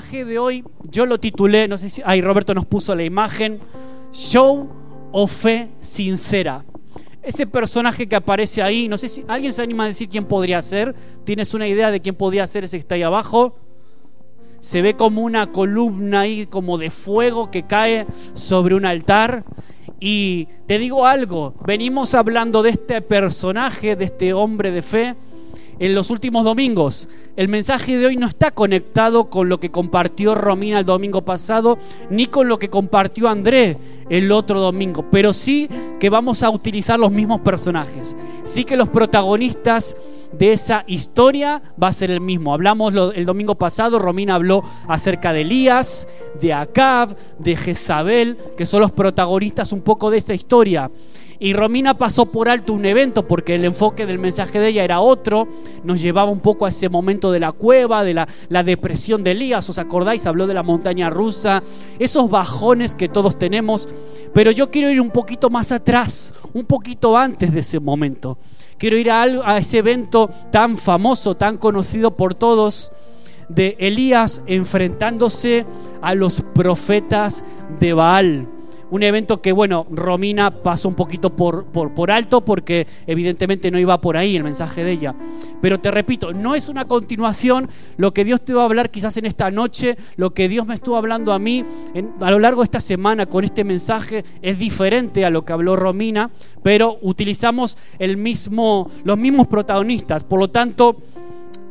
mensaje de hoy yo lo titulé, no sé si, ahí Roberto nos puso la imagen, Show o Fe Sincera. Ese personaje que aparece ahí, no sé si alguien se anima a decir quién podría ser. ¿Tienes una idea de quién podría ser ese que está ahí abajo? Se ve como una columna ahí, como de fuego que cae sobre un altar. Y te digo algo, venimos hablando de este personaje, de este hombre de fe, en los últimos domingos. El mensaje de hoy no está conectado con lo que compartió Romina el domingo pasado, ni con lo que compartió André el otro domingo, pero sí que vamos a utilizar los mismos personajes. Sí que los protagonistas de esa historia va a ser el mismo. Hablamos el domingo pasado, Romina habló acerca de Elías, de Acab, de Jezabel, que son los protagonistas un poco de esta historia. Y Romina pasó por alto un evento porque el enfoque del mensaje de ella era otro, nos llevaba un poco a ese momento de la cueva, de la, depresión de Elías, ¿os acordáis? Habló de la montaña rusa, esos bajones que todos tenemos, pero yo quiero ir un poquito más atrás, un poquito antes de ese momento. Quiero ir a, a ese evento tan famoso, tan conocido por todos, de Elías enfrentándose a los profetas de Baal un evento que, bueno, Romina pasó un poquito por, por, alto porque evidentemente no iba por ahí el mensaje de ella. Pero te repito, no es una continuación lo que Dios te va a hablar quizás en esta noche, lo que Dios me estuvo hablando a mí a lo largo de esta semana con este mensaje es diferente a lo que habló Romina, pero utilizamos el mismo, los mismos protagonistas. Por lo tanto,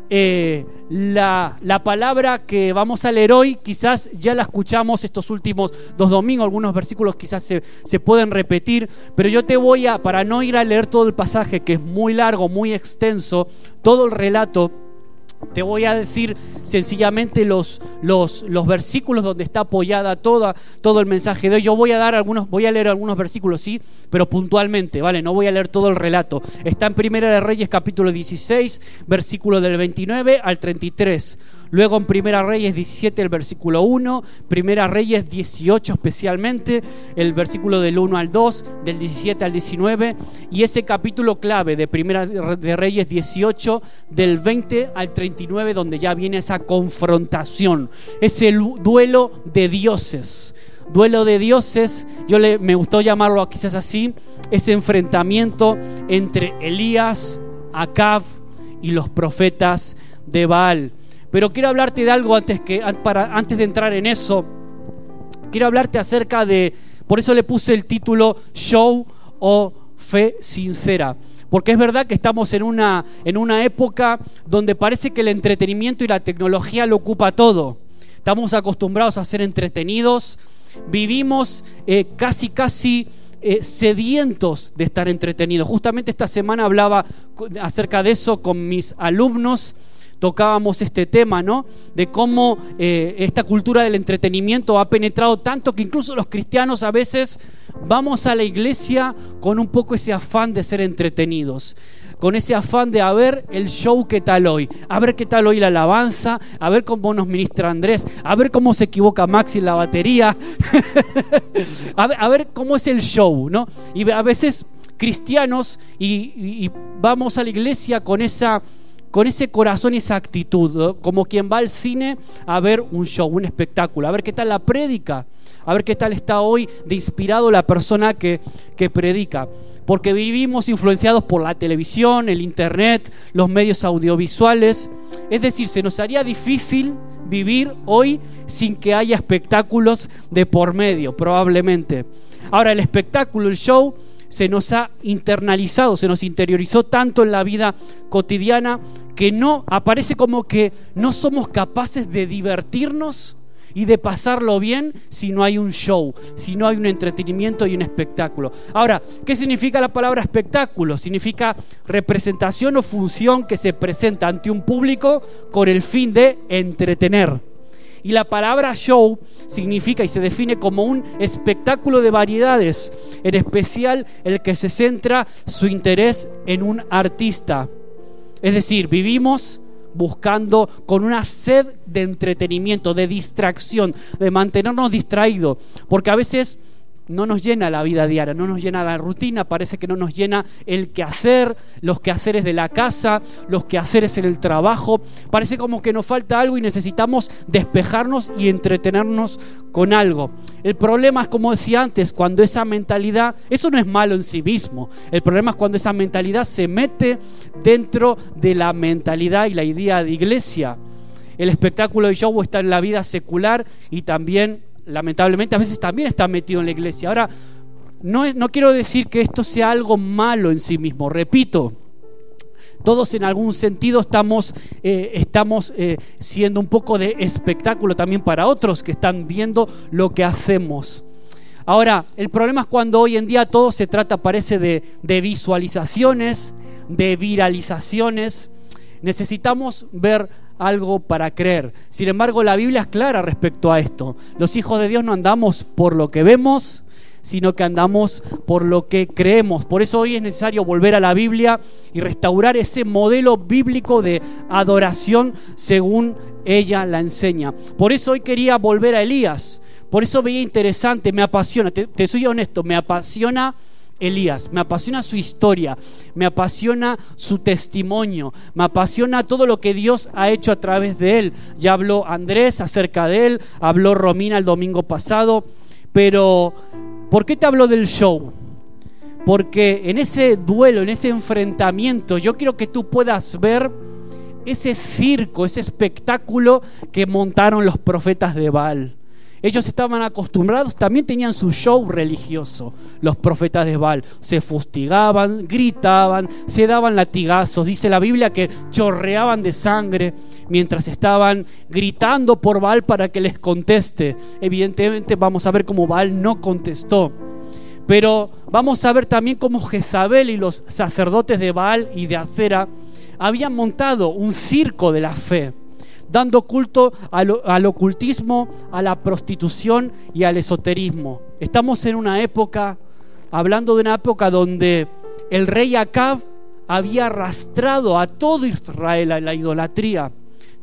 eh, la, palabra que vamos a leer hoy, quizás ya la escuchamos estos últimos dos domingos, algunos versículos quizás se, se, pueden repetir, pero yo te voy a, para no ir a leer todo el pasaje, que es muy largo, muy extenso, todo el relato, te voy a decir sencillamente los, los, los, versículos donde está apoyada toda, todo el mensaje de hoy. Yo voy a dar algunos, voy a leer algunos versículos, sí, pero puntualmente, ¿vale? No voy a leer todo el relato. Está en Primera de Reyes capítulo 16, versículo del 29 al 33. Luego en Primera Reyes 17 el versículo 1, Primera Reyes 18 especialmente, el versículo del 1 al 2, del 17 al 19 y ese capítulo clave de Primera de Reyes 18 del 20 al 39 donde ya viene esa confrontación, ese duelo de dioses. Duelo de dioses, yo le, me gustó llamarlo quizás así, ese enfrentamiento entre Elías, Acab y los profetas de Baal. Pero quiero hablarte de algo antes, que, para, antes de entrar en eso. Quiero hablarte acerca de, por eso le puse el título Show o Fe Sincera. Porque es verdad que estamos en una, en una época donde parece que el entretenimiento y la tecnología lo ocupa todo. Estamos acostumbrados a ser entretenidos, vivimos eh, casi, casi eh, sedientos de estar entretenidos. Justamente esta semana hablaba acerca de eso con mis alumnos tocábamos este tema, ¿no? De cómo eh, esta cultura del entretenimiento ha penetrado tanto que incluso los cristianos a veces vamos a la iglesia con un poco ese afán de ser entretenidos con ese afán de a ver el show que tal hoy, a ver qué tal hoy la alabanza, a ver cómo nos ministra Andrés, a ver cómo se equivoca Maxi en la batería, a, ver, a, ver, cómo es el show, ¿no? Y a veces cristianos y vamos a la iglesia con esa con ese corazón y esa actitud, como quien va al cine a ver un show, un espectáculo, a ver qué tal la prédica, a ver qué tal está hoy de inspirado la persona que, que predica. Porque vivimos influenciados por la televisión, el internet, los medios audiovisuales. Es decir, se nos haría difícil vivir hoy sin que haya espectáculos de por medio, probablemente. Ahora, el espectáculo, el show, se nos ha internalizado, se nos interiorizó tanto en la vida cotidiana que no aparece como que no somos capaces de divertirnos y de pasarlo bien si no hay un show, si no hay un entretenimiento y un espectáculo. Ahora, ¿qué significa la palabra espectáculo? Significa representación o función que se presenta ante un público con el fin de entretener. Y la palabra show significa y se define como un espectáculo de variedades, en especial el que se centra su interés en un artista. Es decir, vivimos buscando con una sed de entretenimiento, de distracción, de mantenernos distraídos, porque a veces no nos llena la vida diaria, no nos llena la rutina, parece que no nos llena el quehacer, los quehaceres de la casa, los quehaceres en el trabajo. Parece como que nos falta algo y necesitamos despejarnos y entretenernos con algo. El problema es, como decía antes, cuando esa mentalidad, eso no es malo en sí mismo, el problema es cuando esa mentalidad se mete dentro de la mentalidad y la idea de iglesia. El espectáculo de show está en la vida secular y también lamentablemente a veces también está metido en la iglesia. Ahora, no, no quiero decir que esto sea algo malo en sí mismo, repito, todos en algún sentido estamos, eh, estamos eh, siendo un poco de espectáculo también para otros que están viendo lo que hacemos. Ahora, el problema es cuando hoy en día todo se trata, parece, de visualizaciones, de viralizaciones. Necesitamos ver algo para creer. Sin embargo, la Biblia es clara respecto a esto. Los hijos de Dios no andamos por lo que vemos, sino que andamos por lo que creemos. Por eso hoy es necesario volver a la Biblia y restaurar ese modelo bíblico de adoración según ella la enseña. Por eso hoy quería volver a Elías. Por eso veía interesante, me apasiona, te, soy honesto, me apasiona Elías, me apasiona su historia, me apasiona su testimonio, me apasiona todo lo que Dios ha hecho a través de él. Ya habló Andrés acerca de él, habló Romina el domingo pasado, pero ¿por qué te hablo del show? Porque en ese duelo, en ese enfrentamiento, yo quiero que tú puedas ver ese circo, ese espectáculo que montaron los profetas de Baal. Ellos estaban acostumbrados, también tenían su show religioso, los profetas de Baal. Se fustigaban, gritaban, se daban latigazos. Dice la Biblia que chorreaban de sangre mientras estaban gritando por Baal para que les conteste. Evidentemente vamos a ver cómo Baal no contestó. Pero vamos a ver también cómo Jezabel y los sacerdotes de Baal y de Acera habían montado un circo de la fe dando culto al, ocultismo, a la prostitución y al esoterismo. Estamos en una época, hablando de una época donde el rey Acab había arrastrado a todo Israel a la idolatría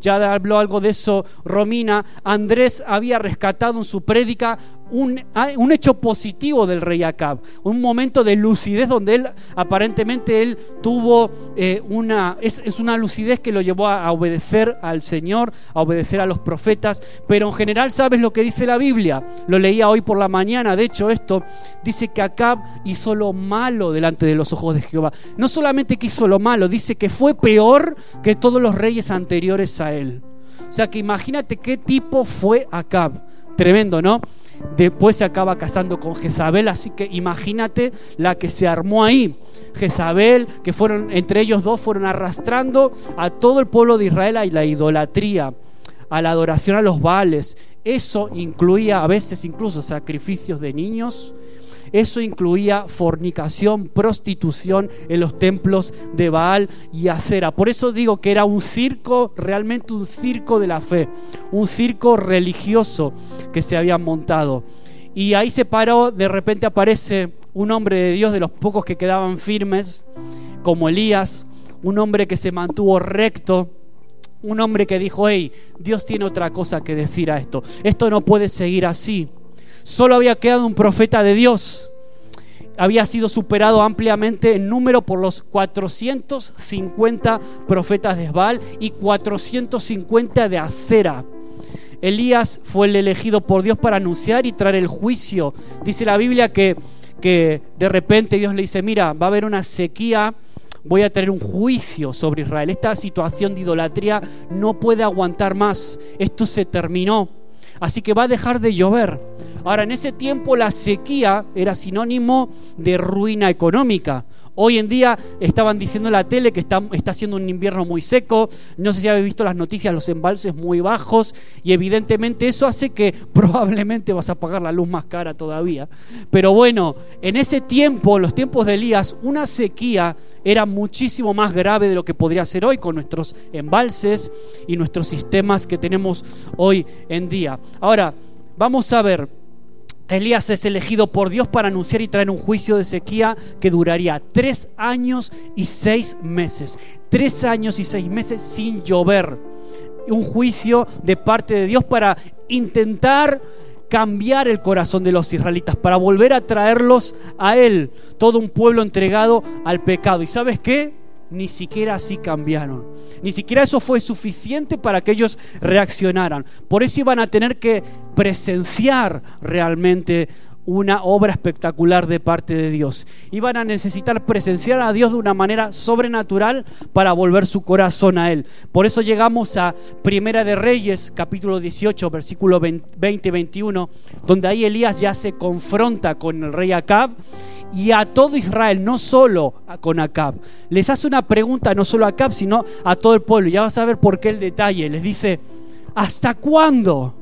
ya habló algo de eso Romina, Andrés había rescatado en su prédica un, un, hecho positivo del rey Acab, un momento de lucidez donde él aparentemente él tuvo eh, una, es, es, una lucidez que lo llevó a, a, obedecer al Señor, a obedecer a los profetas, pero en general sabes lo que dice la Biblia, lo leía hoy por la mañana, de hecho esto dice que Acab hizo lo malo delante de los ojos de Jehová, no solamente que hizo lo malo, dice que fue peor que todos los reyes anteriores a él. O sea que imagínate qué tipo fue Acab. Tremendo, ¿no? Después se acaba casando con Jezabel, así que imagínate la que se armó ahí. Jezabel, que fueron, entre ellos dos fueron arrastrando a todo el pueblo de Israel a la idolatría, a la adoración a los Baales. Eso incluía a veces incluso sacrificios de niños, eso incluía fornicación, prostitución en los templos de Baal y Acera. Por eso digo que era un circo, realmente un circo de la fe, un circo religioso que se había montado. Y ahí se paró, de repente aparece un hombre de Dios de los pocos que quedaban firmes, como Elías, un hombre que se mantuvo recto, un hombre que dijo, hey, Dios tiene otra cosa que decir a esto, esto no puede seguir así solo había quedado un profeta de Dios. Había sido superado ampliamente en número por los 450 profetas de Baal y 450 de Acera. Elías fue el elegido por Dios para anunciar y traer el juicio. Dice la Biblia que, que de repente Dios le dice, mira, va a haber una sequía, voy a traer un juicio sobre Israel. Esta situación de idolatría no puede aguantar más. Esto se terminó. Así que va a dejar de llover. Ahora, en ese tiempo la sequía era sinónimo de ruina económica. Hoy en día estaban diciendo en la tele que está, está siendo un invierno muy seco, no sé si habéis visto las noticias, los embalses muy bajos y evidentemente eso hace que probablemente vas a pagar la luz más cara todavía. Pero bueno, en ese tiempo, en los tiempos de Elías, una sequía era muchísimo más grave de lo que podría ser hoy con nuestros embalses y nuestros sistemas que tenemos hoy en día. Ahora, vamos a ver Elías es elegido por Dios para anunciar y traer un juicio de sequía que duraría tres años y seis meses. Tres años y seis meses sin llover. Un juicio de parte de Dios para intentar cambiar el corazón de los israelitas, para volver a traerlos a Él, todo un pueblo entregado al pecado. ¿Y sabes qué? Ni siquiera así cambiaron. Ni siquiera eso fue suficiente para que ellos reaccionaran. Por eso iban a tener que presenciar realmente una obra espectacular de parte de Dios. Iban a necesitar presenciar a Dios de una manera sobrenatural para volver su corazón a Él. Por eso llegamos a Primera de Reyes, capítulo 18, versículo 20 y 21, donde ahí Elías ya se confronta con el rey Acab y a todo Israel, no solo con Acab. Les hace una pregunta no solo a Acab, sino a todo el pueblo. Ya vas a ver por qué el detalle. Les dice, ¿hasta cuándo?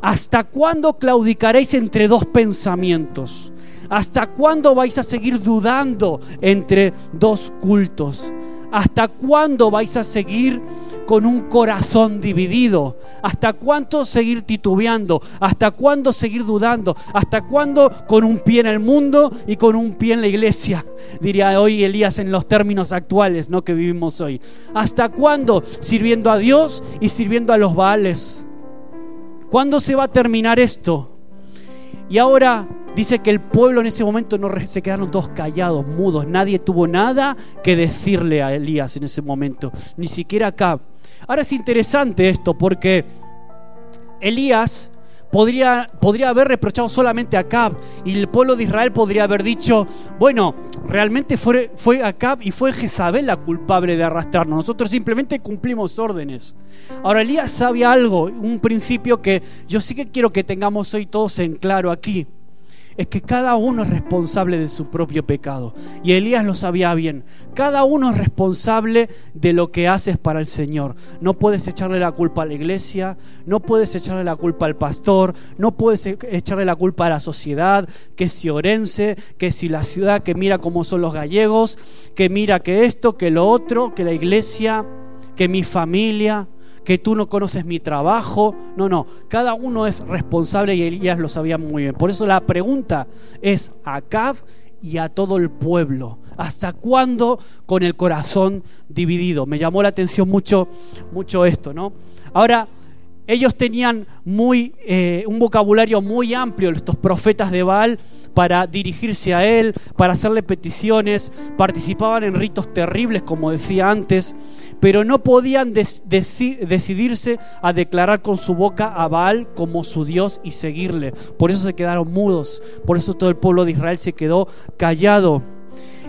¿Hasta cuándo claudicaréis entre dos pensamientos? ¿Hasta cuándo vais a seguir dudando entre dos cultos? ¿Hasta cuándo vais a seguir con un corazón dividido? ¿Hasta cuándo seguir titubeando? ¿Hasta cuándo seguir dudando? ¿Hasta cuándo con un pie en el mundo y con un pie en la iglesia? Diría hoy Elías en los términos actuales ¿no? que vivimos hoy. ¿Hasta cuándo sirviendo a Dios y sirviendo a los Baales? ¿Cuándo se va a terminar esto? Y ahora dice que el pueblo en ese momento no se quedaron todos callados, mudos. Nadie tuvo nada que decirle a Elías en ese momento, ni siquiera acá. Ahora es interesante esto porque Elías podría, podría haber reprochado solamente a Acab y el pueblo de Israel podría haber dicho, bueno, realmente fue, fue Acab y fue Jezabel la culpable de arrastrarnos, nosotros simplemente cumplimos órdenes. Ahora Elías sabe algo, un principio que yo sí que quiero que tengamos hoy todos en claro aquí es que cada uno es responsable de su propio pecado. Y Elías lo sabía bien. Cada uno es responsable de lo que haces para el Señor. No puedes echarle la culpa a la iglesia, no puedes echarle la culpa al pastor, no puedes e-, echarle la culpa a la sociedad, que si Orense, que si la ciudad, que mira cómo son los gallegos, que mira que esto, que lo otro, que la iglesia, que mi familia que tú no conoces mi trabajo. No, no, cada uno es responsable y Elías lo sabía muy bien. Por eso la pregunta es a Acab y a todo el pueblo. ¿Hasta cuándo con el corazón dividido? Me llamó la atención mucho, mucho esto, ¿no? Ahora, ellos tenían muy, eh, un vocabulario muy amplio, estos profetas de Baal, para dirigirse a él, para hacerle peticiones, participaban en ritos terribles, como decía antes, pero no podían decidirse a declarar con su boca a Baal como su Dios y seguirle. Por eso se quedaron mudos, por eso todo el pueblo de Israel se quedó callado.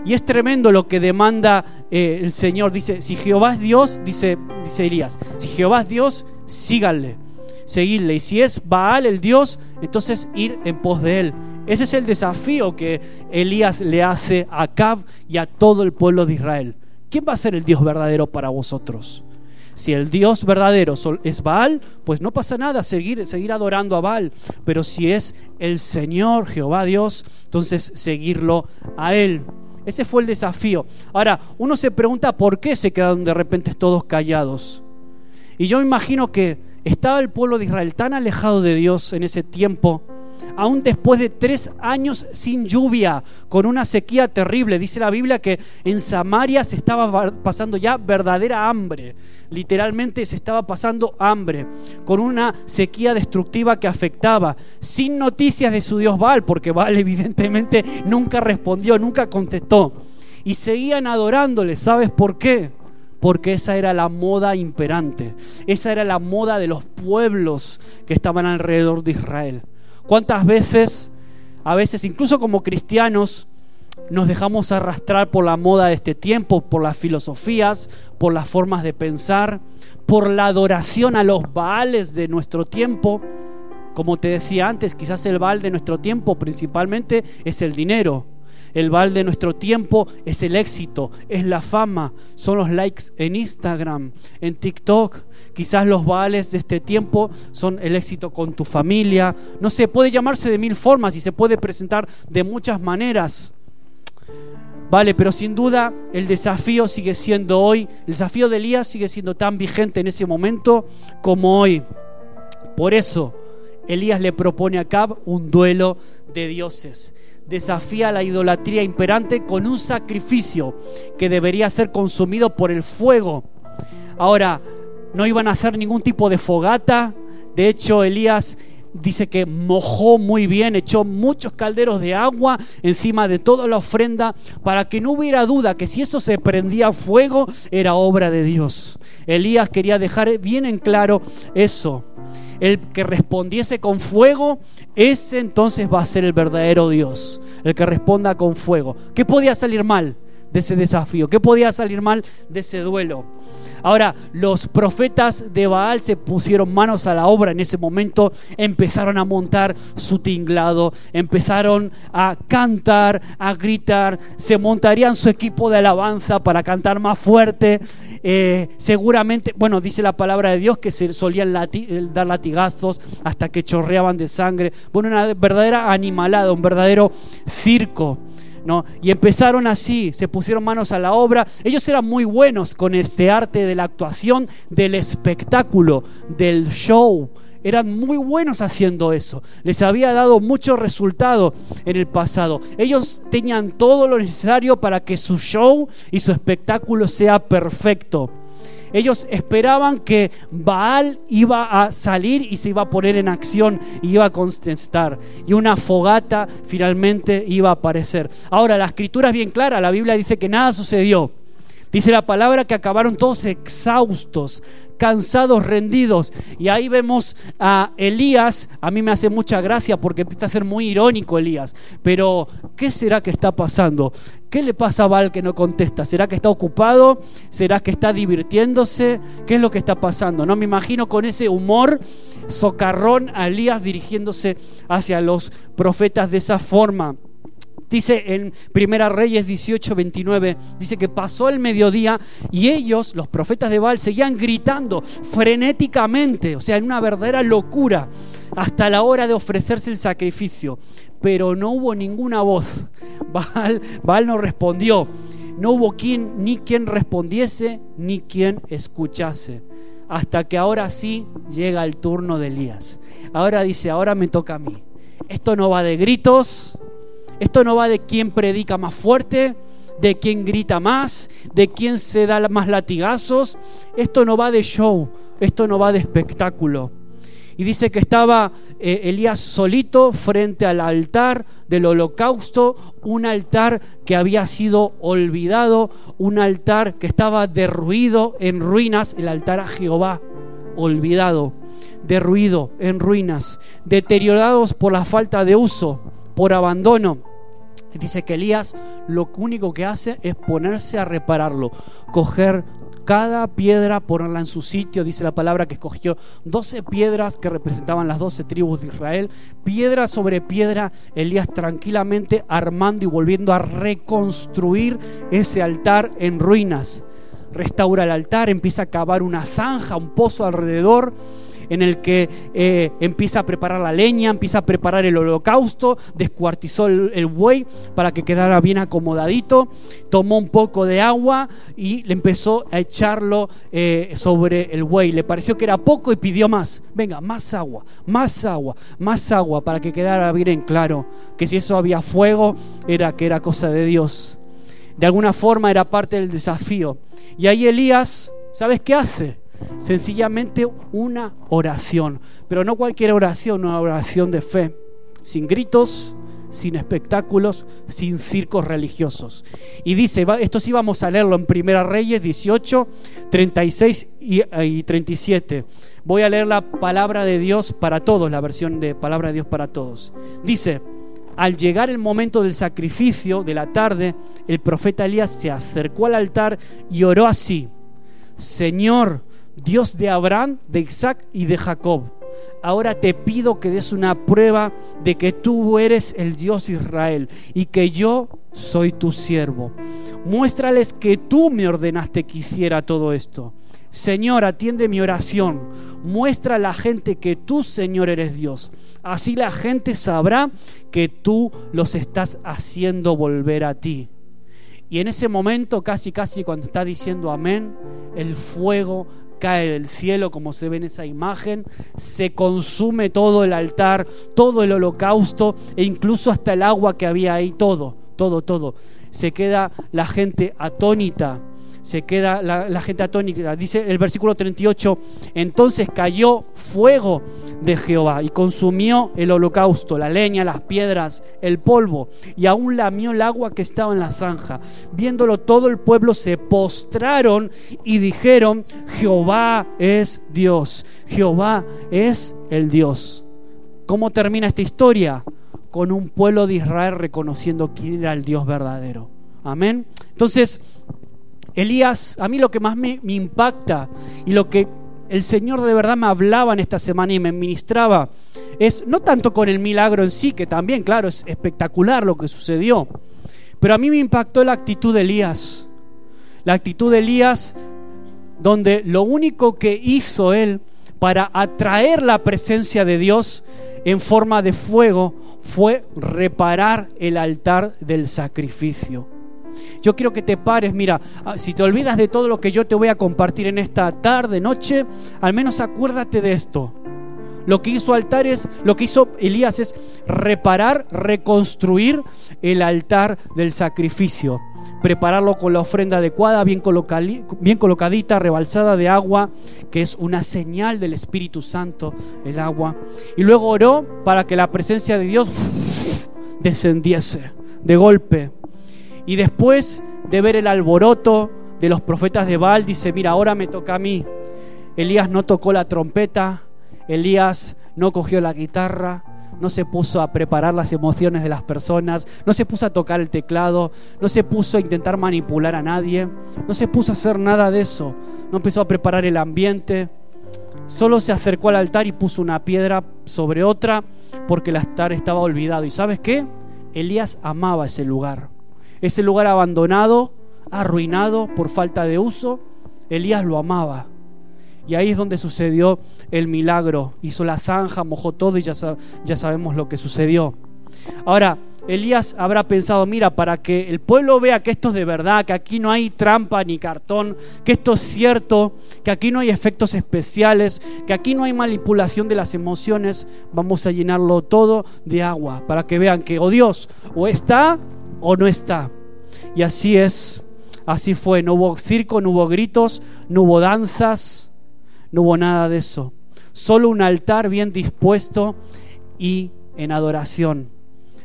Y es tremendo lo que demanda eh, el Señor. Dice, si Jehová es Dios, dice, dice Elías, si Jehová es Dios, síganle, seguidle. Y si es Baal el Dios, entonces ir en pos de él. Ese es el desafío que Elías le hace a Acab y a todo el pueblo de Israel. ¿quién va a ser el Dios verdadero para vosotros? Si el Dios verdadero es Baal, pues no pasa nada, seguir, seguir adorando a Baal. Pero si es el Señor, Jehová Dios, entonces seguirlo a Él. Ese fue el desafío. Ahora, uno se pregunta por qué se quedaron de repente todos callados. Y yo me imagino que estaba el pueblo de Israel tan alejado de Dios en ese tiempo aún después de tres años sin lluvia, con una sequía terrible. Dice la Biblia que en Samaria se estaba pasando ya verdadera hambre. Literalmente se estaba pasando hambre, con una sequía destructiva que afectaba, sin noticias de su dios Baal, porque Baal evidentemente nunca respondió, nunca contestó. Y seguían adorándole, ¿sabes por qué? Porque esa era la moda imperante, esa era la moda de los pueblos que estaban alrededor de Israel. ¿Cuántas veces, a veces incluso como cristianos, nos dejamos arrastrar por la moda de este tiempo, por las filosofías, por las formas de pensar, por la adoración a los baales de nuestro tiempo? Como te decía antes, quizás el baal de nuestro tiempo principalmente es el dinero el Baal de nuestro tiempo es el éxito, es la fama, son los likes en Instagram, en TikTok. Quizás los Baales de este tiempo son el éxito con tu familia. No sé, puede llamarse de mil formas y se puede presentar de muchas maneras. Vale, pero sin duda el desafío sigue siendo hoy, el desafío de Elías sigue siendo tan vigente en ese momento como hoy. Por eso Elías le propone a Cab un duelo de dioses desafía la idolatría imperante con un sacrificio que debería ser consumido por el fuego. Ahora, no iban a hacer ningún tipo de fogata. De hecho, Elías dice que mojó muy bien, echó muchos calderos de agua encima de toda la ofrenda para que no hubiera duda que si eso se prendía fuego era obra de Dios. Elías quería dejar bien en claro eso. El que respondiese con fuego, ese entonces va a ser el verdadero Dios. El que responda con fuego. ¿Qué podía salir mal de ese desafío? ¿Qué podía salir mal de ese duelo? Ahora, los profetas de Baal se pusieron manos a la obra en ese momento, empezaron a montar su tinglado, empezaron a cantar, a gritar, se montarían su equipo de alabanza para cantar más fuerte. Eh, seguramente, bueno, dice la palabra de Dios que se solían dar latigazos hasta que chorreaban de sangre. Bueno, una verdadera animalada, un verdadero circo. Y empezaron así, se pusieron manos a la obra. Ellos eran muy buenos con este arte de la actuación, del espectáculo, del show. Eran muy buenos haciendo eso. Les había dado mucho resultado en el pasado. Ellos tenían todo lo necesario para que su show y su espectáculo sea perfecto. Ellos esperaban que Baal iba a salir y se iba a poner en acción y iba a contestar. Y una fogata finalmente iba a aparecer. Ahora, la escritura es bien clara. La Biblia dice que nada sucedió. Dice la palabra que acabaron todos exhaustos, cansados, rendidos. Y ahí vemos a Elías. A mí me hace mucha gracia porque empieza a ser muy irónico Elías. Pero, ¿qué será que está pasando? ¿Qué le pasa a Val que no contesta? ¿Será que está ocupado? ¿Será que está divirtiéndose? ¿Qué es lo que está pasando? No me imagino con ese humor socarrón a Elías dirigiéndose hacia los profetas de esa forma. Dice en Primera Reyes 18, 29, dice que pasó el mediodía y ellos, los profetas de Baal, seguían gritando frenéticamente, o sea, en una verdadera locura, hasta la hora de ofrecerse el sacrificio. Pero no hubo ninguna voz. Baal, Baal no respondió. No hubo quien, ni quien respondiese, ni quien escuchase. Hasta que ahora sí llega el turno de Elías. Ahora dice, ahora me toca a mí. Esto no va de gritos, esto no va de quién predica más fuerte, de quién grita más, de quién se da más latigazos. Esto no va de show, esto no va de espectáculo. Y dice que estaba eh, Elías solito frente al altar del holocausto, un altar que había sido olvidado, un altar que estaba derruido en ruinas, el altar a Jehová, olvidado, derruido en ruinas, deteriorados por la falta de uso, por abandono. Dice que Elías lo único que hace es ponerse a repararlo, coger cada piedra, ponerla en su sitio. Dice la palabra que escogió 12 piedras que representaban las 12 tribus de Israel. Piedra sobre piedra, Elías tranquilamente armando y volviendo a reconstruir ese altar en ruinas. Restaura el altar, empieza a cavar una zanja, un pozo alrededor en el que eh, empieza a preparar la leña, empieza a preparar el holocausto, descuartizó el, buey para que quedara bien acomodadito, tomó un poco de agua y le empezó a echarlo eh, sobre el buey. Le pareció que era poco y pidió más. Venga, más agua, más agua, más agua para que quedara bien en claro que si eso había fuego era que era cosa de Dios. De alguna forma era parte del desafío. Y ahí Elías, ¿sabes qué hace? Sencillamente una oración, pero no cualquier oración, una oración de fe, sin gritos, sin espectáculos, sin circos religiosos. Y dice, esto sí vamos a leerlo en Primera Reyes 18, 36 y, y 37. Voy a leer la palabra de Dios para todos, la versión de palabra de Dios para todos. Dice, al llegar el momento del sacrificio de la tarde, el profeta Elías se acercó al altar y oró así, Señor, Dios de Abraham, de Isaac y de Jacob. Ahora te pido que des una prueba de que tú eres el Dios Israel y que yo soy tu siervo. Muéstrales que tú me ordenaste que hiciera todo esto. Señor, atiende mi oración. Muestra a la gente que tú, Señor, eres Dios. Así la gente sabrá que tú los estás haciendo volver a ti. Y en ese momento, casi, casi cuando está diciendo amén, el fuego cae del cielo como se ve en esa imagen, se consume todo el altar, todo el holocausto e incluso hasta el agua que había ahí, todo, todo, todo. Se queda la gente atónita, se queda la, gente atónica. Dice el versículo 38, entonces cayó fuego de Jehová y consumió el holocausto, la leña, las piedras, el polvo, y aún lamió el agua que estaba en la zanja. Viéndolo todo el pueblo se postraron y dijeron, Jehová es Dios, Jehová es el Dios. ¿Cómo termina esta historia? Con un pueblo de Israel reconociendo quién era el Dios verdadero. Amén. Entonces, Elías, a mí lo que más me, impacta y lo que el Señor de verdad me hablaba en esta semana y me ministraba es no tanto con el milagro en sí, que también, claro, es espectacular lo que sucedió, pero a mí me impactó la actitud de Elías. La actitud de Elías donde lo único que hizo él para atraer la presencia de Dios en forma de fuego fue reparar el altar del sacrificio. Yo quiero que te pares, mira, ah, si te olvidas de todo lo que yo te voy a compartir en esta tarde, noche, al menos acuérdate de esto. Lo que hizo altares, lo que hizo Elías es reparar, reconstruir el altar del sacrificio prepararlo con la ofrenda adecuada, bien, bien, colocadita, rebalsada de agua, que es una señal del Espíritu Santo, el agua. Y luego oró para que la presencia de Dios descendiese de golpe. Y después de ver el alboroto de los profetas de Baal, dice, mira, ahora me toca a mí. Elías no tocó la trompeta, Elías no cogió la guitarra, no se puso a preparar las emociones de las personas, no se puso a tocar el teclado, no se puso a intentar manipular a nadie, no se puso a hacer nada de eso, no empezó a preparar el ambiente, solo se acercó al altar y puso una piedra sobre otra porque el altar estaba olvidado. ¿Y sabes qué? Elías amaba ese lugar. Ese lugar abandonado, arruinado por falta de uso, Elías lo amaba. Y ahí es donde sucedió el milagro. Hizo la zanja, mojó todo y ya, ya sabemos lo que sucedió. Ahora, Elías habrá pensado, mira, para que el pueblo vea que esto es de verdad, que aquí no hay trampa ni cartón, que esto es cierto, que aquí no hay efectos especiales, que aquí no hay manipulación de las emociones, vamos a llenarlo todo de agua, para que vean que o oh Dios o está o no está. Y así es, así fue. No hubo circo, no hubo gritos, no hubo danzas, no hubo nada de eso. Solo un altar bien dispuesto y en adoración.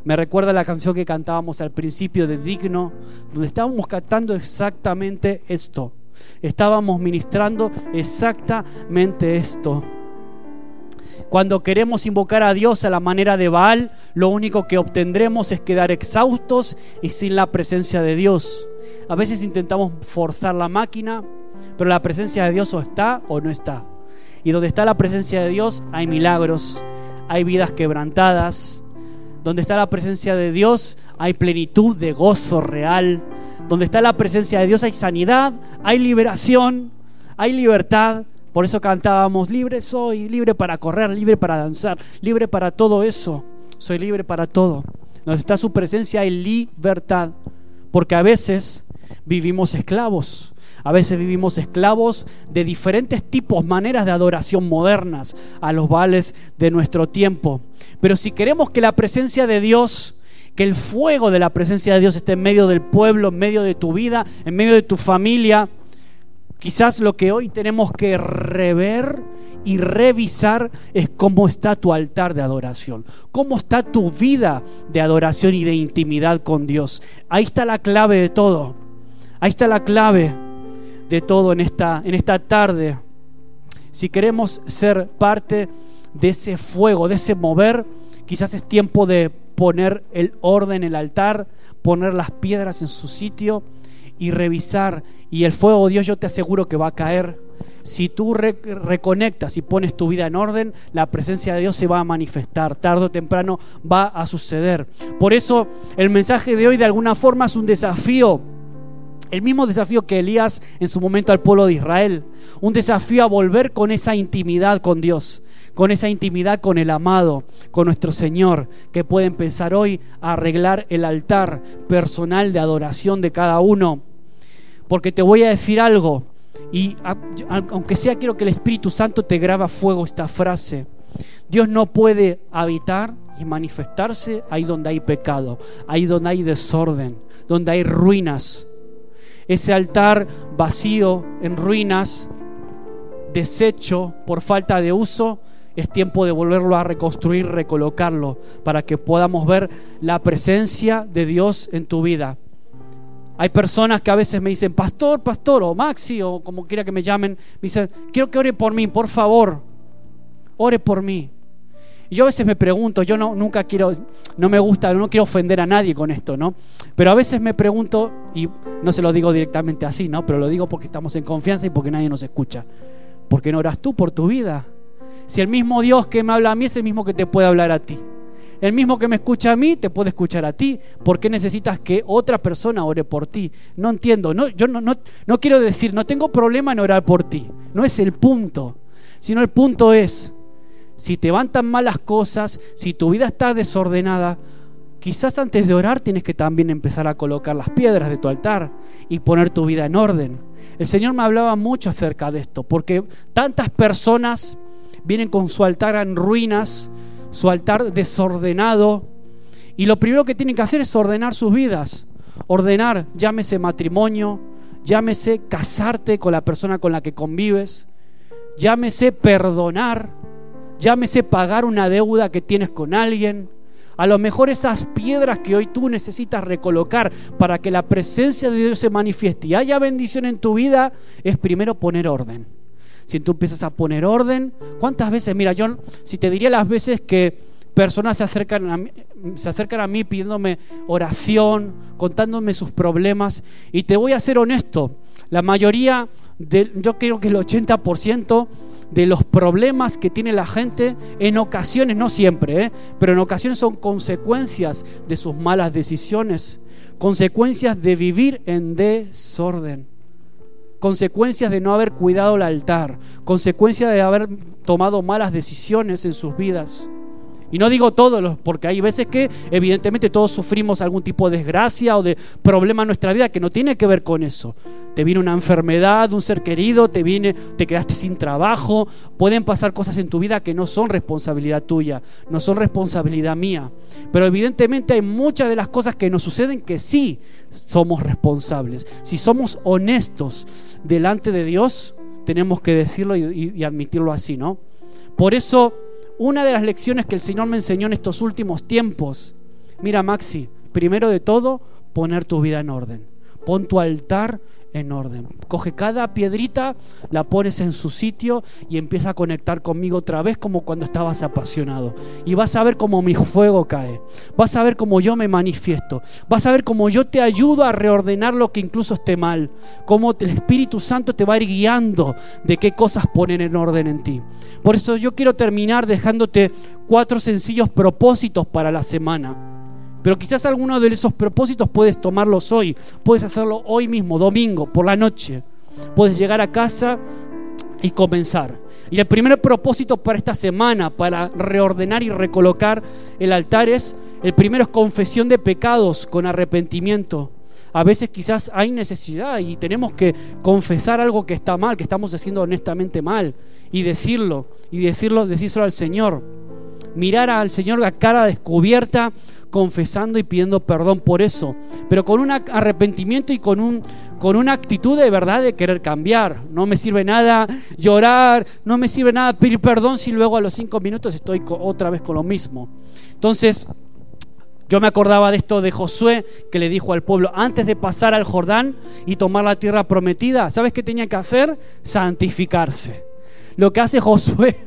Me recuerda la canción que cantábamos al principio de Digno, donde estábamos cantando exactamente esto. Estábamos ministrando exactamente esto. Cuando queremos invocar a Dios a la manera de Baal, lo único que obtendremos es quedar exhaustos y sin la presencia de Dios. A veces intentamos forzar la máquina, pero la presencia de Dios o está o no está. Y donde está la presencia de Dios hay milagros, hay vidas quebrantadas. Donde está la presencia de Dios hay plenitud de gozo real. Donde está la presencia de Dios hay sanidad, hay liberación, hay libertad. Por eso cantábamos, libre soy, libre para correr, libre para danzar, libre para todo eso. Soy libre para todo. Donde está su presencia hay libertad. Porque a veces vivimos esclavos. A veces vivimos esclavos de diferentes tipos, maneras de adoración modernas a los vales de nuestro tiempo. Pero si queremos que la presencia de Dios, que el fuego de la presencia de Dios esté en medio del pueblo, en medio de tu vida, en medio de tu familia, Quizás lo que hoy tenemos que rever y revisar es cómo está tu altar de adoración, cómo está tu vida de adoración y de intimidad con Dios. Ahí está la clave de todo. Ahí está la clave de todo en esta, en esta tarde. Si queremos ser parte de ese fuego, de ese mover, quizás es tiempo de poner el orden en el altar, poner las piedras en su sitio y revisar. Y el fuego de Dios yo te aseguro que va a caer. Si tú reconectas y pones tu vida en orden, la presencia de Dios se va a manifestar. Tardo o temprano va a suceder. Por eso el mensaje de hoy de alguna forma es un desafío. El mismo desafío que Elías en su momento al pueblo de Israel. Un desafío a volver con esa intimidad con Dios con esa intimidad con el amado, con nuestro Señor, que puede empezar hoy a arreglar el altar personal de adoración de cada uno. Porque te voy a decir algo, y aunque sea quiero que el Espíritu Santo te graba fuego esta frase. Dios no puede habitar y manifestarse ahí donde hay pecado, ahí donde hay desorden, donde hay ruinas. ese altar vacío, en ruinas, deshecho por falta de uso, es tiempo de volverlo a reconstruir, recolocarlo, para que podamos ver la presencia de Dios en tu vida. Hay personas que a veces me dicen, pastor, pastor, o Maxi, o como quiera que me llamen, me dicen, quiero que ore por mí, por favor, ore por mí. Y yo a veces me pregunto, yo no, nunca quiero, no me gusta, no quiero ofender a nadie con esto, ¿no? Pero a veces me pregunto, y no se lo digo directamente así, ¿no? Pero lo digo porque estamos en confianza y porque nadie nos escucha. ¿Por qué no oras tú por tu vida? Si el mismo Dios que me habla a mí es el mismo que te puede hablar a ti. El mismo que me escucha a mí te puede escuchar a ti. ¿Por qué necesitas que otra persona ore por ti? No entiendo. No, yo no, no, no quiero decir, no tengo problema en orar por ti. No es el punto. Sino el punto es, si te van tan malas cosas, si tu vida está desordenada, quizás antes de orar tienes que también empezar a colocar las piedras de tu altar y poner tu vida en orden. El Señor me hablaba mucho acerca de esto, porque tantas personas vienen con su altar en ruinas, su altar desordenado, y lo primero que tienen que hacer es ordenar sus vidas. Ordenar, llámese matrimonio, llámese casarte con la persona con la que convives, llámese perdonar, llámese pagar una deuda que tienes con alguien. A lo mejor esas piedras que hoy tú necesitas recolocar para que la presencia de Dios se manifieste y haya bendición en tu vida, es primero poner orden si tú empiezas a poner orden, ¿cuántas veces? Mira, yo si te diría las veces que personas se acercan a mí, se acercan a mí pidiéndome oración, contándome sus problemas, y te voy a ser honesto, la mayoría, de, yo creo que el 80% de los problemas que tiene la gente, en ocasiones, no siempre, ¿eh? pero en ocasiones son consecuencias de sus malas decisiones, consecuencias de vivir en desorden consecuencias de no haber cuidado el altar, consecuencias de haber tomado malas decisiones en sus vidas. Y no digo todos, porque hay veces que evidentemente todos sufrimos algún tipo de desgracia o de problema en nuestra vida que no tiene que ver con eso. Te viene una enfermedad, un ser querido, te viene, te quedaste sin trabajo, pueden pasar cosas en tu vida que no son responsabilidad tuya, no son responsabilidad mía. Pero evidentemente hay muchas de las cosas que nos suceden que sí somos responsables. Si somos honestos delante de Dios, tenemos que decirlo y, y admitirlo así, ¿no? Por eso una de las lecciones que el Señor me enseñó en estos últimos tiempos, mira Maxi, primero de todo, poner tu vida en orden. Pon tu altar en orden. Coge cada piedrita, la pones en su sitio y empieza a conectar conmigo otra vez como cuando estabas apasionado. Y vas a ver cómo mi fuego cae. Vas a ver cómo yo me manifiesto. Vas a ver cómo yo te ayudo a reordenar lo que incluso esté mal. Cómo el Espíritu Santo te va a ir guiando de qué cosas ponen en orden en ti. Por eso yo quiero terminar dejándote cuatro sencillos propósitos para la semana pero quizás alguno de esos propósitos puedes tomarlos hoy. Puedes hacerlo hoy mismo, domingo, por la noche. Puedes llegar a casa y comenzar. Y el primer propósito para esta semana, para reordenar y recolocar el altar es, el primero es confesión de pecados con arrepentimiento. A veces quizás hay necesidad y tenemos que confesar algo que está mal, que estamos haciendo honestamente mal y decirlo, y decirlo, decírselo al Señor. Mirar al Señor a cara descubierta confesando y pidiendo perdón por eso, pero con un arrepentimiento y con, un, con una actitud de verdad de querer cambiar. No me sirve nada llorar, no me sirve nada pedir perdón si luego a los cinco minutos estoy otra vez con lo mismo. Entonces, yo me acordaba de esto de Josué que le dijo al pueblo, antes de pasar al Jordán y tomar la tierra prometida, ¿sabes qué tenía que hacer? Santificarse. Lo que hace Josué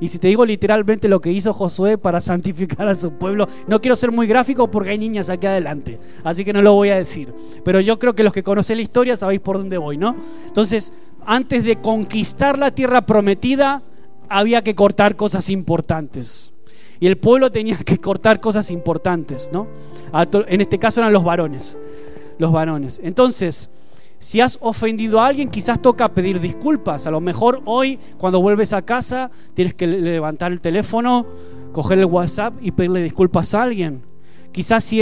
y si te digo literalmente lo que hizo Josué para santificar a su pueblo, no quiero ser muy gráfico porque hay niñas aquí adelante, así que no lo voy a decir. Pero yo creo que los que conocen la historia sabéis por dónde voy, ¿no? Entonces, antes de conquistar la tierra prometida, había que cortar cosas importantes. Y el pueblo tenía que cortar cosas importantes, ¿no? En este caso eran los varones. Los varones. Entonces, si has ofendido a alguien, quizás toca pedir disculpas. A lo mejor hoy, cuando vuelves a casa, tienes que levantar el teléfono, coger el WhatsApp y pedirle disculpas a alguien. Quizás si,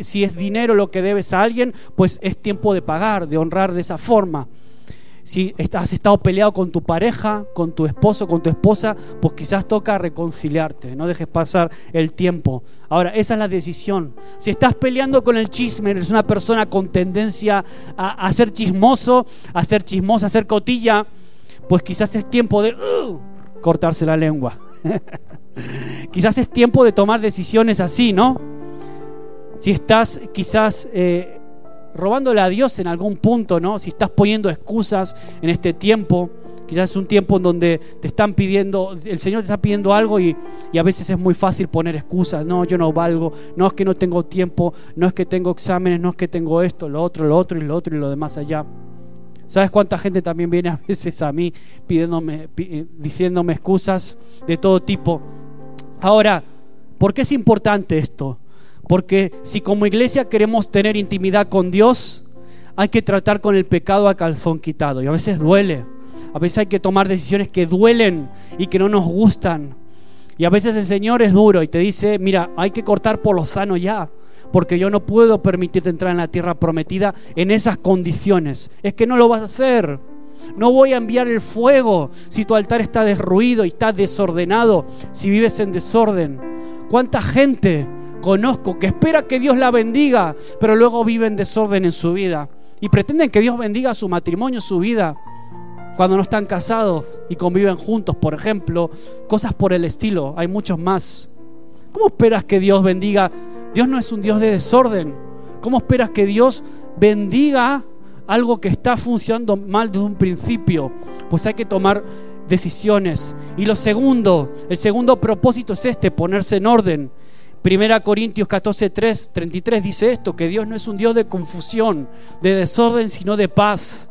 si es dinero lo que debes a alguien, pues es tiempo de pagar, de honrar de esa forma. Si has estado peleado con tu pareja, con tu esposo, con tu esposa, pues quizás toca reconciliarte, no dejes pasar el tiempo. Ahora, esa es la decisión. Si estás peleando con el chisme, eres una persona con tendencia a, ser chismoso, a ser chismosa, a ser cotilla, pues quizás es tiempo de uh, cortarse la lengua. quizás es tiempo de tomar decisiones así, ¿no? Si estás quizás... Eh, robándole a Dios en algún punto, ¿no? Si estás poniendo excusas en este tiempo, quizás es un tiempo en donde te están pidiendo, el Señor te está pidiendo algo y, y, a veces es muy fácil poner excusas, no, yo no valgo, no es que no tengo tiempo, no es que tengo exámenes, no es que tengo esto, lo otro, lo otro y lo otro y lo demás allá. ¿Sabes cuánta gente también viene a veces a mí pidiéndome, eh, diciéndome excusas de todo tipo? Ahora, ¿por qué es importante esto? Porque si como iglesia queremos tener intimidad con Dios, hay que tratar con el pecado a calzón quitado. Y a veces duele. A veces hay que tomar decisiones que duelen y que no nos gustan. Y a veces el Señor es duro y te dice, mira, hay que cortar por lo sano ya. Porque yo no puedo permitirte entrar en la tierra prometida en esas condiciones. Es que no lo vas a hacer. No voy a enviar el fuego si tu altar está derruido y está desordenado, si vives en desorden. ¿Cuánta gente conozco que espera que Dios la bendiga, pero luego vive en desorden en su vida. Y pretenden que Dios bendiga su matrimonio, su vida, cuando no están casados y conviven juntos, por ejemplo, cosas por el estilo. Hay muchos más. ¿Cómo esperas que Dios bendiga? Dios no es un Dios de desorden. ¿Cómo esperas que Dios bendiga algo que está funcionando mal desde un principio? Pues hay que tomar decisiones. Y lo segundo, el segundo propósito es este, ponerse en orden. Primera Corintios 14, 3, 33 dice esto, que Dios no es un Dios de confusión, de desorden, sino de paz.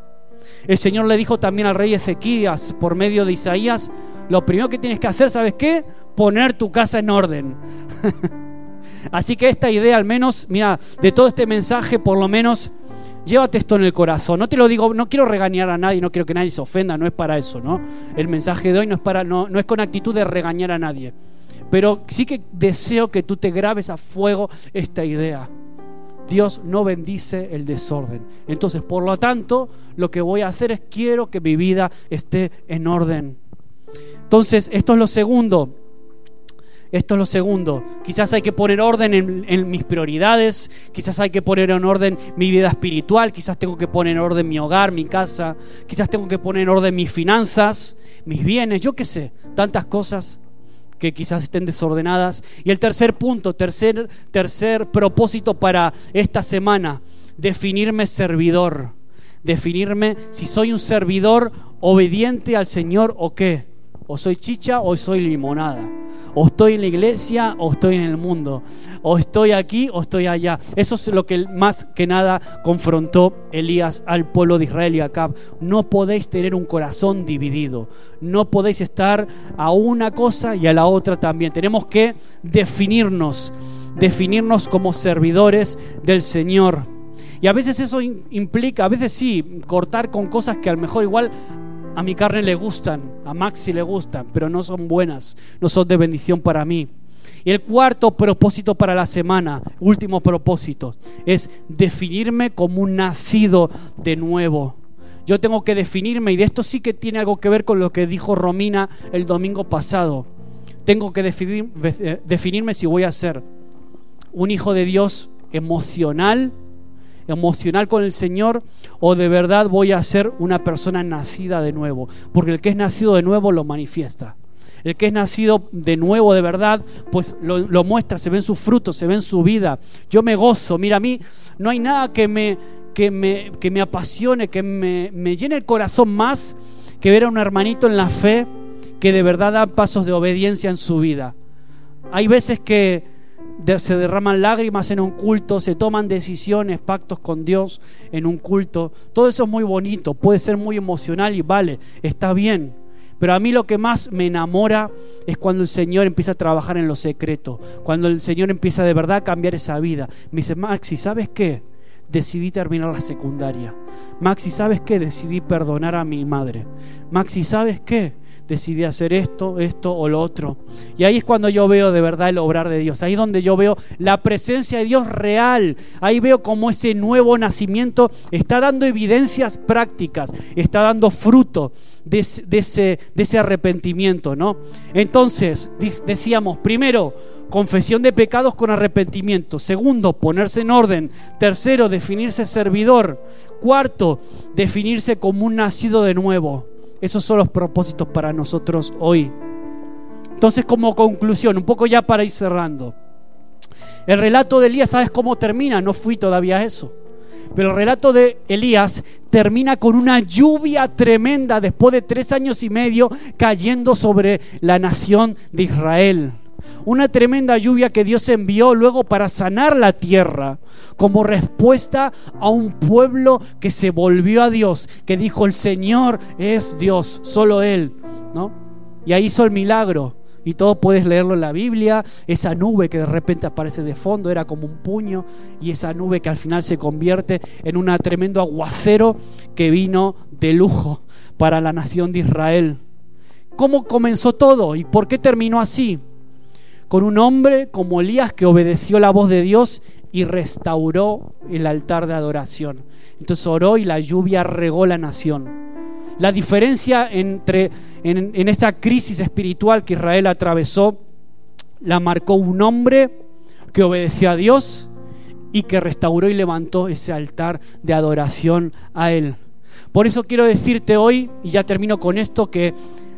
El Señor le dijo también al rey Ezequías por medio de Isaías, lo primero que tienes que hacer, ¿sabes qué? Poner tu casa en orden. Así que esta idea, al menos, mira, de todo este mensaje, por lo menos, llévate esto en el corazón. No te lo digo, no quiero regañar a nadie, no quiero que nadie se ofenda, no es para eso, ¿no? El mensaje de hoy no es para, no, no es con actitud de regañar a nadie. Pero sí que deseo que tú te grabes a fuego esta idea. Dios no bendice el desorden. Entonces, por lo tanto, lo que voy a hacer es quiero que mi vida esté en orden. Entonces, esto es lo segundo. Esto es lo segundo. Quizás hay que poner orden en, en, mis prioridades, quizás hay que poner en orden mi vida espiritual, quizás tengo que poner en orden mi hogar, mi casa, quizás tengo que poner en orden mis finanzas, mis bienes, yo qué sé, tantas cosas que quizás estén desordenadas. Y el tercer punto, tercer, tercer propósito para esta semana, definirme servidor. Definirme si soy un servidor obediente al Señor o qué. O soy chicha o soy limonada. O estoy en la iglesia o estoy en el mundo. O estoy aquí o estoy allá. Eso es lo que más que nada confrontó Elías al pueblo de Israel y Acab. No podéis tener un corazón dividido. No podéis estar a una cosa y a la otra también. Tenemos que definirnos. Definirnos como servidores del Señor. Y a veces eso implica, a veces sí, cortar con cosas que a lo mejor igual a mi carne le gustan, a Maxi le gustan, pero no son buenas, no son de bendición para mí. Y el cuarto propósito para la semana, último propósito, es definirme como un nacido de nuevo. Yo tengo que definirme, y de esto sí que tiene algo que ver con lo que dijo Romina el domingo pasado. Tengo que eh, definirme si voy a ser un hijo de Dios emocional, emocional con el Señor o de verdad voy a ser una persona nacida de nuevo. Porque el que es nacido de nuevo lo manifiesta. El que es nacido de nuevo de verdad, pues lo, muestra, se ve en su fruto, se ve en su vida. Yo me gozo. Mira, a mí no hay nada que me, que me, que me apasione, que me, me llene el corazón más que ver a un hermanito en la fe que de verdad da pasos de obediencia en su vida. Hay veces que se derraman lágrimas en un culto, se toman decisiones, pactos con Dios en un culto. Todo eso es muy bonito, puede ser muy emocional y vale, está bien. Pero a mí lo que más me enamora es cuando el Señor empieza a trabajar en lo secreto, cuando el Señor empieza de verdad a cambiar esa vida. Me dice, Maxi, ¿sabes qué? Decidí terminar la secundaria. Maxi, ¿sabes qué? Decidí perdonar a mi madre. Maxi, ¿sabes qué? Decidí hacer esto, esto o lo otro. Y ahí es cuando yo veo de verdad el obrar de Dios. Ahí es donde yo veo la presencia de Dios real. Ahí veo cómo ese nuevo nacimiento está dando evidencias prácticas, está dando fruto de, ese, de ese arrepentimiento, ¿no? Entonces, decíamos, primero, confesión de pecados con arrepentimiento. Segundo, ponerse en orden. Tercero, definirse servidor. Cuarto, definirse como un nacido de nuevo. Esos son los propósitos para nosotros hoy. Entonces, como conclusión, un poco ya para ir cerrando. El relato de Elías, ¿sabes cómo termina? No fui todavía a eso. Pero el relato de Elías termina con una lluvia tremenda después de tres años y medio cayendo sobre la nación de Israel. Una tremenda lluvia que Dios envió luego para sanar la tierra como respuesta a un pueblo que se volvió a Dios, que dijo el Señor es Dios, solo Él, ¿no? Y ahí hizo el milagro y todo puedes leerlo en la Biblia. Esa nube que de repente aparece de fondo era como un puño y esa nube que al final se convierte en un tremendo aguacero que vino de lujo para la nación de Israel. ¿Cómo comenzó todo y por qué terminó así? Con un hombre como Elías que obedeció la voz de Dios y restauró el altar de adoración. Entonces oró y la lluvia regó la nación. La diferencia entre en, esta crisis espiritual que Israel atravesó la marcó un hombre que obedeció a Dios y que restauró y levantó ese altar de adoración a Él. Por eso quiero decirte hoy, y ya termino con esto, que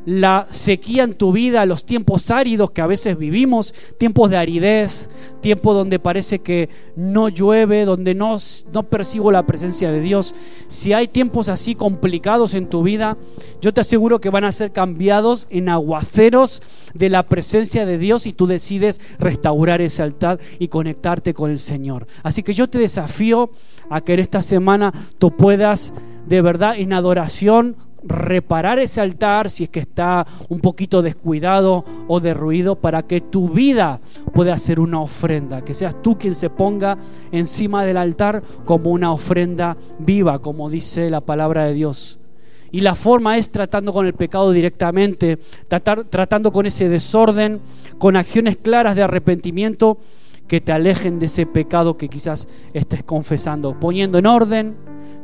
la sequía en tu vida, los tiempos áridos que a veces vivimos, tiempos de aridez, tiempos donde parece que no llueve, donde no, no percibo la presencia de Dios. Si hay tiempos así complicados en tu vida, yo te aseguro que van a ser cambiados en aguaceros de la presencia de Dios y tú decides restaurar ese altar y conectarte con el Señor. Así que yo te desafío a que en esta semana tú puedas de verdad en adoración reparar ese altar si es que está un poquito descuidado o derruido para que tu vida pueda ser una ofrenda, que seas tú quien se ponga encima del altar como una ofrenda viva, como dice la palabra de Dios. Y la forma es tratando con el pecado directamente, tratando con ese desorden, con acciones claras de arrepentimiento que te alejen de ese pecado que quizás estés confesando, poniendo en orden,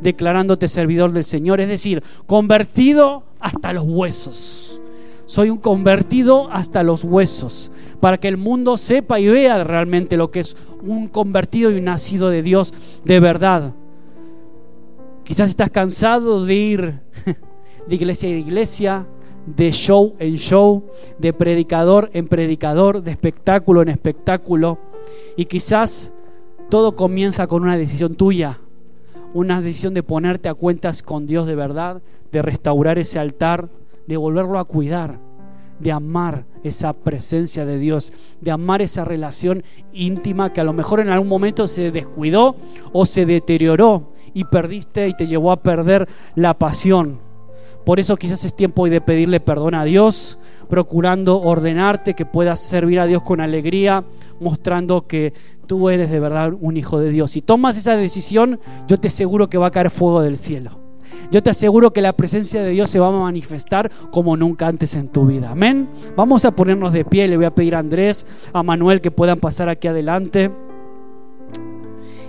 declarándote servidor del Señor, es decir, convertido hasta los huesos. Soy un convertido hasta los huesos, para que el mundo sepa y vea realmente lo que es un convertido y un nacido de Dios de verdad. Quizás estás cansado de ir de iglesia en iglesia, de show en show, de predicador en predicador, de espectáculo en espectáculo. Y quizás todo comienza con una decisión tuya una decisión de ponerte a cuentas con Dios de verdad, de restaurar ese altar, de volverlo a cuidar, de amar esa presencia de Dios, de amar esa relación íntima que a lo mejor en algún momento se descuidó o se deterioró y perdiste y te llevó a perder la pasión. Por eso quizás es tiempo hoy de pedirle perdón a Dios, procurando ordenarte que puedas servir a Dios con alegría, mostrando que tú eres de verdad un hijo de Dios. Si tomas esa decisión, yo te aseguro que va a caer fuego del cielo. Yo te aseguro que la presencia de Dios se va a manifestar como nunca antes en tu vida. Amén. Vamos a ponernos de pie. Le voy a pedir a Andrés, a Manuel que puedan pasar aquí adelante.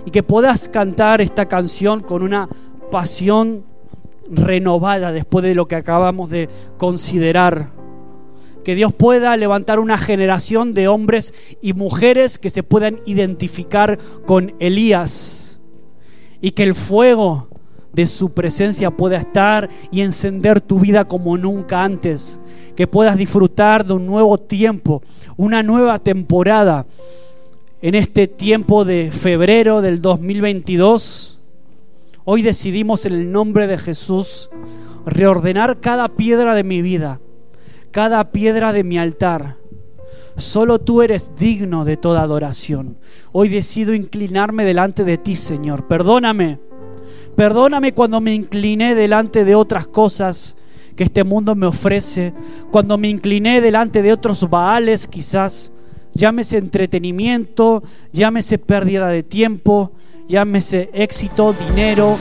Y que puedas cantar esta canción con una pasión renovada después de lo que acabamos de considerar que Dios pueda levantar una generación de hombres y mujeres que se puedan identificar con Elías. Y que el fuego de su presencia pueda estar y encender tu vida como nunca antes, que puedas disfrutar de un nuevo tiempo, una nueva temporada. En este tiempo de febrero del 2022. Hoy decidimos en el nombre de Jesús reordenar cada piedra de mi vida cada piedra de mi altar. Solo tú eres digno de toda adoración. Hoy decido inclinarme delante de ti, Señor. Perdóname. Perdóname cuando me incliné delante de otras cosas que este mundo me ofrece, cuando me incliné delante de otros baales quizás, llámese entretenimiento, llámese pérdida de tiempo, llámese éxito, dinero,